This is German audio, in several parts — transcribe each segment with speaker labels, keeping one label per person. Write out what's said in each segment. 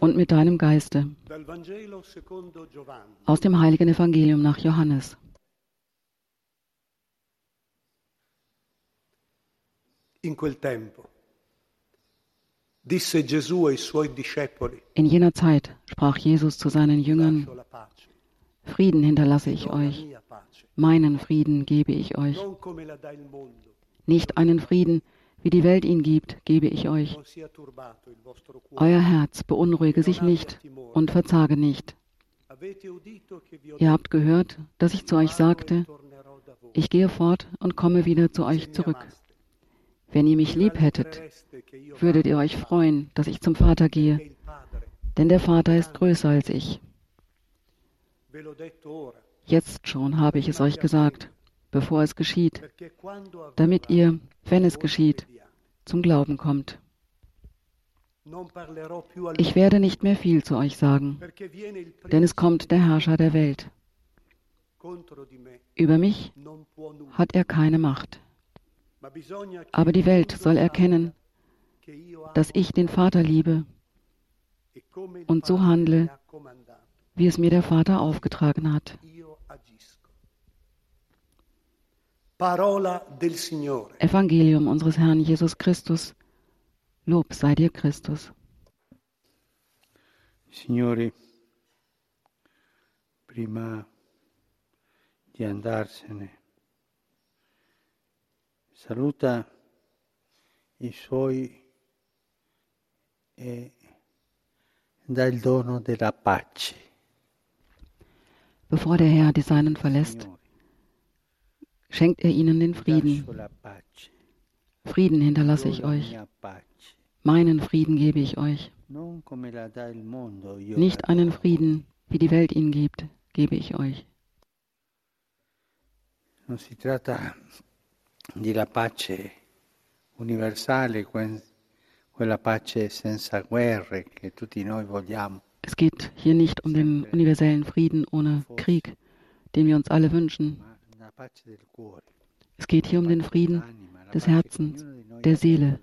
Speaker 1: und mit deinem Geiste. Aus dem heiligen Evangelium nach Johannes.
Speaker 2: In quel tempo disse Gesù ai suoi discepoli,
Speaker 1: In jener Zeit sprach Jesus zu seinen Jüngern, Frieden hinterlasse ich euch, meinen Frieden gebe ich euch. Nicht einen Frieden, wie die Welt ihn gibt, gebe ich euch. Euer Herz beunruhige sich nicht und verzage nicht. Ihr habt gehört, dass ich zu euch sagte, ich gehe fort und komme wieder zu euch zurück. Wenn ihr mich lieb hättet, würdet ihr euch freuen, dass ich zum Vater gehe, denn der Vater ist größer als ich. Jetzt schon habe ich es euch gesagt, bevor es geschieht, damit ihr, wenn es geschieht. Zum Glauben kommt. Ich werde nicht mehr viel zu euch sagen, denn es kommt der Herrscher der Welt. Über mich hat er keine Macht. Aber die Welt soll erkennen, dass ich den Vater liebe,
Speaker 2: e
Speaker 1: und so handle, wie es mir der Vater aufgetragen hat.
Speaker 2: io agisco. Parola del Signore.
Speaker 1: Evangelium unseres Herrn Jesus Christus. Lob sei dir Christus.
Speaker 3: Signori, prima di andarsene, saluta i suoi e dà il dono della pace.
Speaker 1: Bevor der Herr die Seinen verlässt, schenkt er ihnen den Frieden. Frieden hinterlasse ich euch. Meinen Frieden gebe ich euch. Nicht einen. Frieden, wie die Welt ihn gibt, gebe ich euch.
Speaker 3: Non si tratta di la pace universale, que- quella pace senza guerre che tutti noi vogliamo,
Speaker 1: Es geht hier nicht um den universellen Frieden ohne Krieg, den wir uns alle wünschen. Es geht hier um den Frieden des Herzens, der Seele.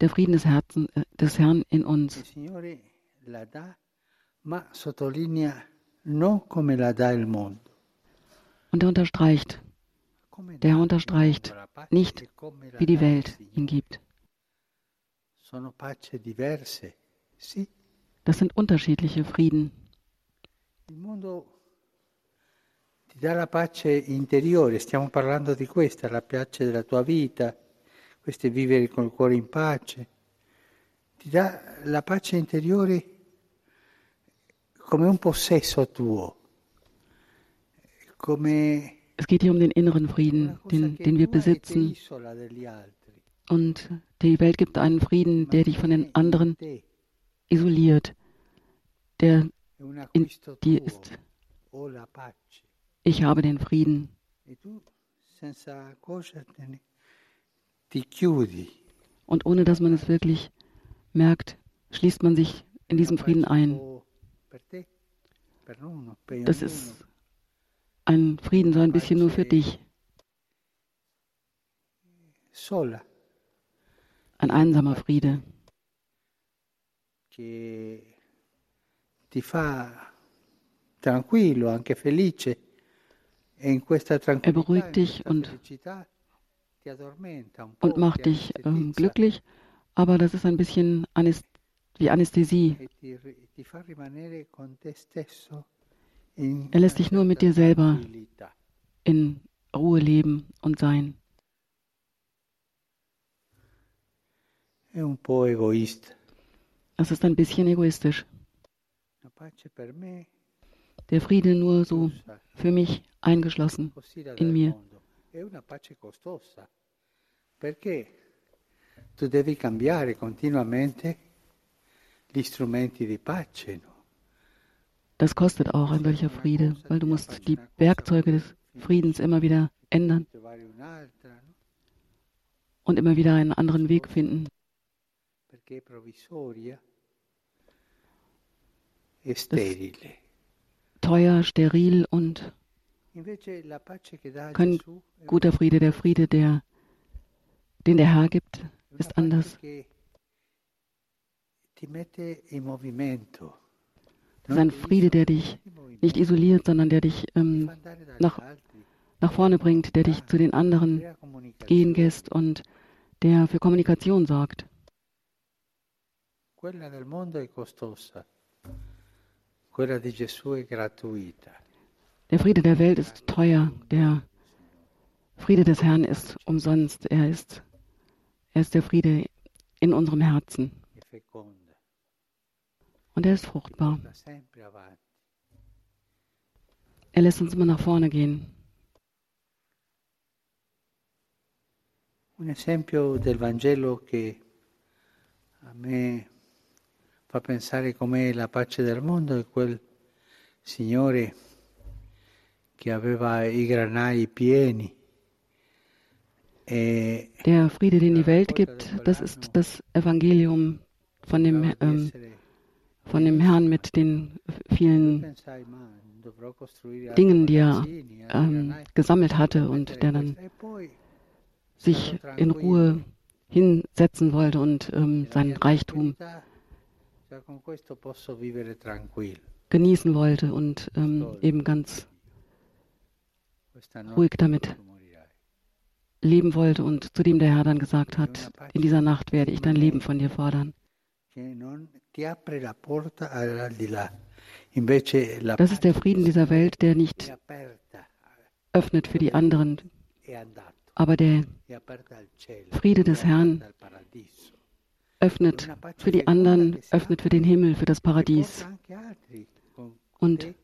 Speaker 1: der Frieden des Herzens äh, des Herrn in uns. Und er unterstreicht, der
Speaker 3: il
Speaker 1: unterstreicht nicht,
Speaker 3: e
Speaker 1: wie die Welt ihn gibt. Das sind unterschiedliche Frieden.
Speaker 3: Il ti dà la pace interiore, stiamo parlando di questa, la pace della tua vita, questo è vivere col cuore in pace. Ti dà la pace interiore come un possesso tuo, come
Speaker 1: Es geht hier um den inneren Frieden, den, den wir besitzen. Und die Welt gibt einen Frieden, der dich von den anderen isoliert, der in dir ist. Ich habe den Frieden.
Speaker 3: E chiudi.
Speaker 1: Und ohne dass man es wirklich merkt, schließt man sich in diesem Frieden ein. Das ist ein Frieden so ein bisschen nur für dich. Ein einsamer Friede,
Speaker 3: ti fa tranquillo, anche felice. E tranquillità,
Speaker 1: beruhigt dich und- und macht dich ähm, glücklich, aber das ist ein bisschen Anäst wie Anästhesie.
Speaker 3: e
Speaker 1: Er lässt dich nur mit dir selber in Ruhe leben und sein. Das ist ein bisschen egoistisch. Der Friede nur so für mich eingeschlossen. in mir.
Speaker 3: mondo. È una pace costosa, perché tu devi cambiare continuamente gli strumenti di pace, no?
Speaker 1: Das kostet auch ein solcher Friede, weil du musst die Werkzeuge des Friedens immer wieder ändern und immer wieder einen anderen Weg finden.
Speaker 3: Provvisoria e.
Speaker 1: Teuer, steril und kein guter Friede. Der Friede, der, den der Herr gibt, ist anders. Das ist ein Friede, der dich nicht isoliert, sondern der dich ähm, nach, nach vorne bringt, der dich zu den anderen gehen lässt und der für Kommunikation sorgt.
Speaker 3: Quella del mondo è costosa, quella di Gesù è gratuita.
Speaker 1: Der Friede der Welt ist teuer, der Friede des Herrn ist umsonst. Er ist, er ist der Friede in unserem Herzen und er ist fruchtbar. Er lässt uns immer nach vorne gehen.
Speaker 3: Un esempio del Vangelo che a me fa pensare com'è la pace del mondo è quel signore che aveva i granai pieni e
Speaker 1: Der Friede, den die Welt gibt, das ist das Evangelium von dem, ähm, von dem Herrn mit den vielen Dingen, die er ähm, gesammelt hatte und der dann
Speaker 3: e
Speaker 1: sich in Ruhe hinsetzen wollte und ähm, seinen Reichtum genießen wollte und ähm, eben ganz ruhig damit leben wollte und zu dem der Herr dann gesagt hat, in dieser Nacht werde ich dein Leben von dir fordern. Das ist der Frieden dieser Welt, der nicht öffnet für die anderen, aber der Friede des Herrn öffnet für die anderen, öffnet für den Himmel, für das Paradies und.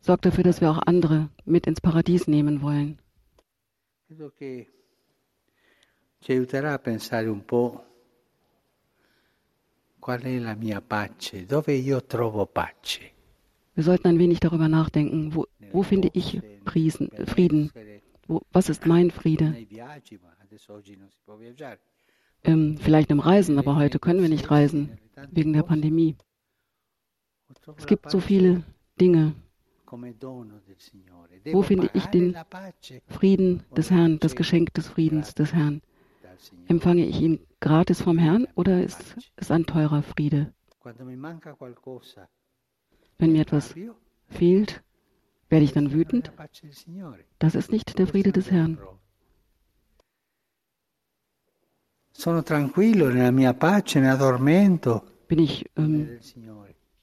Speaker 1: Sorgt dafür, dass wir auch andere mit ins Paradies nehmen wollen.
Speaker 3: Credo che ci aiuterà a pensare un po' qual è la mia pace, dove io trovo pace.
Speaker 1: Wir sollten ein wenig darüber nachdenken, wo, wo finde ich Priesen, Frieden? Wo, was ist mein Friede? Ähm, vielleicht im Reisen, aber heute können wir nicht reisen wegen der Pandemie. Es gibt so viele Dinge. Wo finde ich den Frieden des Herrn, das Geschenk des Friedens des Herrn. Empfange ich ihn gratis vom Herrn oder ist es ein teurer Friede? Wenn mir etwas fehlt, werde ich dann wütend? Das ist nicht der Friede des Herrn. Bin ich ähm.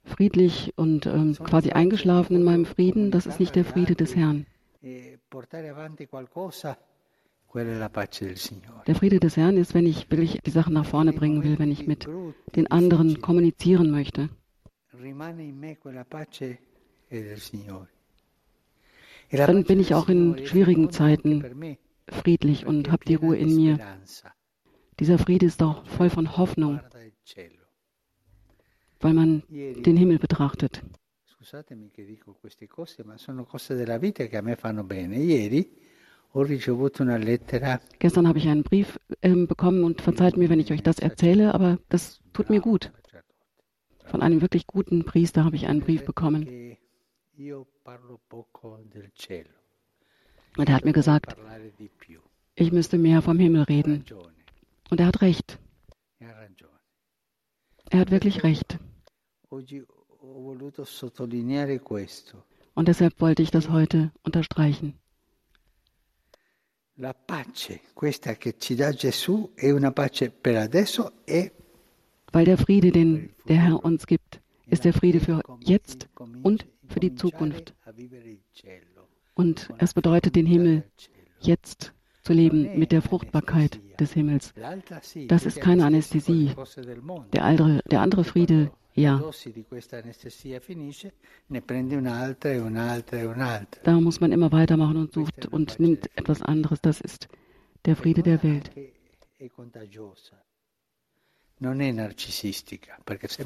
Speaker 1: Friedlich und ähm, quasi eingeschlafen in meinem Frieden? Das ist nicht der Friede des Herrn.
Speaker 3: Signore.
Speaker 1: Der Friede des Herrn ist, wenn ich wirklich die Sachen nach vorne bringen will, wenn ich mit den anderen kommunizieren möchte.
Speaker 3: E
Speaker 1: Dann bin ich auch in schwierigen Zeiten friedlich und habe die Ruhe in mir. Dieser Friede ist auch voll von Hoffnung. Weil man den Himmel betrachtet.
Speaker 3: scusatemi che dico queste cose, ma sono cose della vita che a me fanno bene. Ieri ho ricevuto una lettera
Speaker 1: Gestern habe ich einen Brief ähm, bekommen und verzeiht mir, wenn ich euch das erzähle, aber das tut mir gut. Von einem wirklich guten Priester habe ich einen Brief bekommen und er hat mir gesagt, ich müsste mehr vom Himmel reden. Und er hat recht. Er hat wirklich recht. Und deshalb wollte ich das heute unterstreichen.
Speaker 3: La pace, questa che ci dà Gesù, è una pace per adesso e
Speaker 1: Weil der Friede, den der Herr uns gibt, ist der Friede für jetzt und für die Zukunft. Und es bedeutet, den Himmel jetzt zu leben mit der Fruchtbarkeit des Himmels. Das ist keine Anästhesie. Der andere, der andere Friede, ja,
Speaker 3: ne e e
Speaker 1: da muss man immer weitermachen und sucht und nimmt etwas anderes. Das ist der Friede der Welt.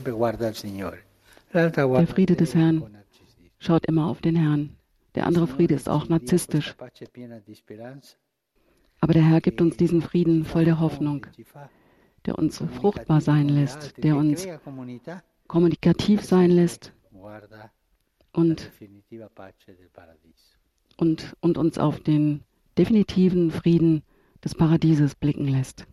Speaker 3: Guarda
Speaker 1: Friede des Herrn. Schaut immer auf den Herrn. Der andere Friede ist auch narzisstisch. Aber der Herr gibt uns diesen Frieden voll der Hoffnung, der uns fruchtbar sein lässt, der uns kommunikativ sein lässt und, und, und uns auf den definitiven Frieden des Paradieses blicken lässt.